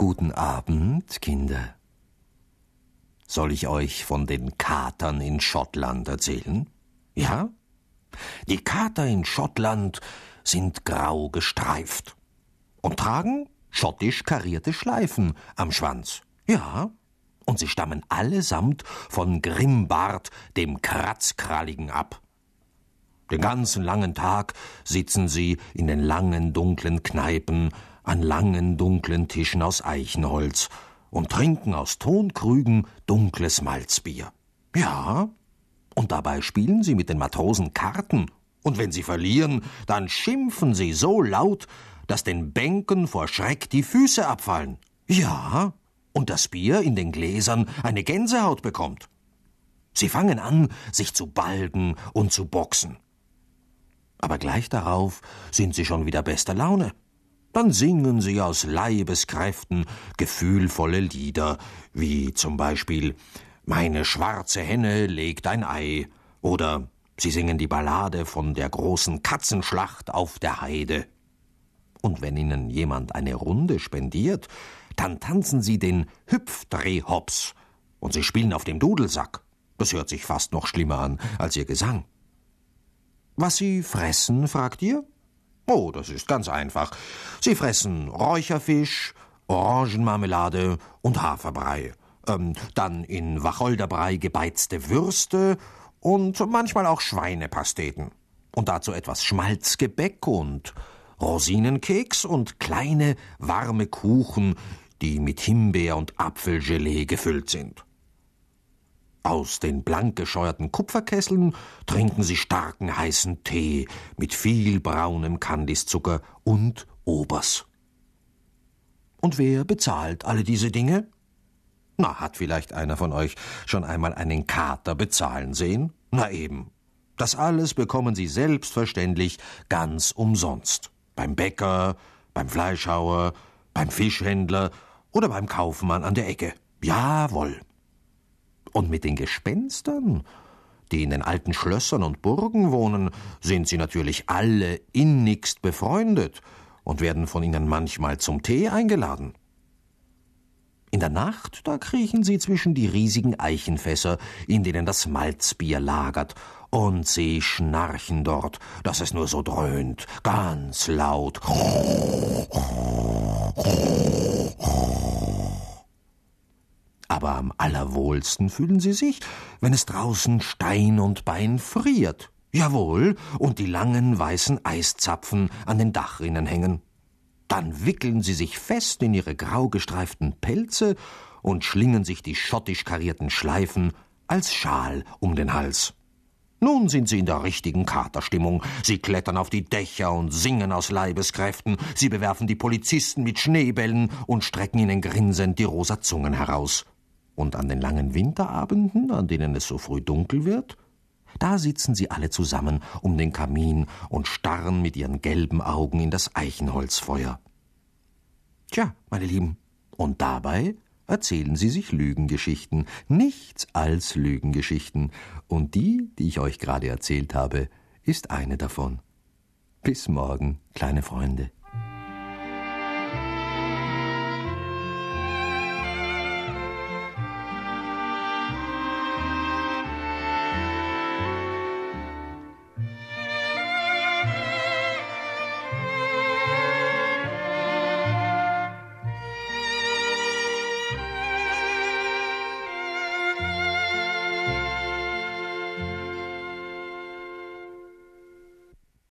Guten Abend, Kinder. Soll ich euch von den Katern in Schottland erzählen? Ja? Die Kater in Schottland sind grau gestreift und tragen schottisch karierte Schleifen am Schwanz. Ja, und sie stammen allesamt von Grimbart, dem Kratzkralligen, ab. Den ganzen langen Tag sitzen sie in den langen dunklen Kneipen an langen dunklen Tischen aus Eichenholz und trinken aus Tonkrügen dunkles Malzbier. Ja, und dabei spielen sie mit den Matrosen Karten, und wenn sie verlieren, dann schimpfen sie so laut, dass den Bänken vor Schreck die Füße abfallen. Ja, und das Bier in den Gläsern eine Gänsehaut bekommt. Sie fangen an, sich zu balgen und zu boxen. Aber gleich darauf sind sie schon wieder bester Laune. Dann singen sie aus Leibeskräften gefühlvolle Lieder, wie zum Beispiel Meine schwarze Henne legt ein Ei oder sie singen die Ballade von der großen Katzenschlacht auf der Heide. Und wenn ihnen jemand eine Runde spendiert, dann tanzen sie den Hüpfdrehhops und sie spielen auf dem Dudelsack. Das hört sich fast noch schlimmer an als ihr Gesang. Was sie fressen, fragt ihr? Oh, das ist ganz einfach. Sie fressen Räucherfisch, Orangenmarmelade und Haferbrei. Ähm, dann in Wacholderbrei gebeizte Würste und manchmal auch Schweinepasteten. Und dazu etwas Schmalzgebäck und Rosinenkeks und kleine warme Kuchen, die mit Himbeer und Apfelgelee gefüllt sind. Aus den blank gescheuerten Kupferkesseln trinken sie starken heißen Tee mit viel braunem Kandiszucker und Obers. Und wer bezahlt alle diese Dinge? Na, hat vielleicht einer von euch schon einmal einen Kater bezahlen sehen? Na eben. Das alles bekommen sie selbstverständlich ganz umsonst. Beim Bäcker, beim Fleischhauer, beim Fischhändler oder beim Kaufmann an der Ecke. Jawohl. Und mit den Gespenstern, die in den alten Schlössern und Burgen wohnen, sind sie natürlich alle innigst befreundet und werden von ihnen manchmal zum Tee eingeladen. In der Nacht, da kriechen sie zwischen die riesigen Eichenfässer, in denen das Malzbier lagert, und sie schnarchen dort, dass es nur so dröhnt, ganz laut. Aber am allerwohlsten fühlen sie sich, wenn es draußen Stein und Bein friert. Jawohl, und die langen weißen Eiszapfen an den Dachrinnen hängen. Dann wickeln sie sich fest in ihre grau gestreiften Pelze und schlingen sich die schottisch karierten Schleifen als Schal um den Hals. Nun sind sie in der richtigen Katerstimmung. Sie klettern auf die Dächer und singen aus Leibeskräften. Sie bewerfen die Polizisten mit Schneebällen und strecken ihnen grinsend die rosa Zungen heraus. Und an den langen Winterabenden, an denen es so früh dunkel wird, da sitzen sie alle zusammen um den Kamin und starren mit ihren gelben Augen in das Eichenholzfeuer. Tja, meine Lieben, und dabei erzählen sie sich Lügengeschichten, nichts als Lügengeschichten, und die, die ich euch gerade erzählt habe, ist eine davon. Bis morgen, kleine Freunde.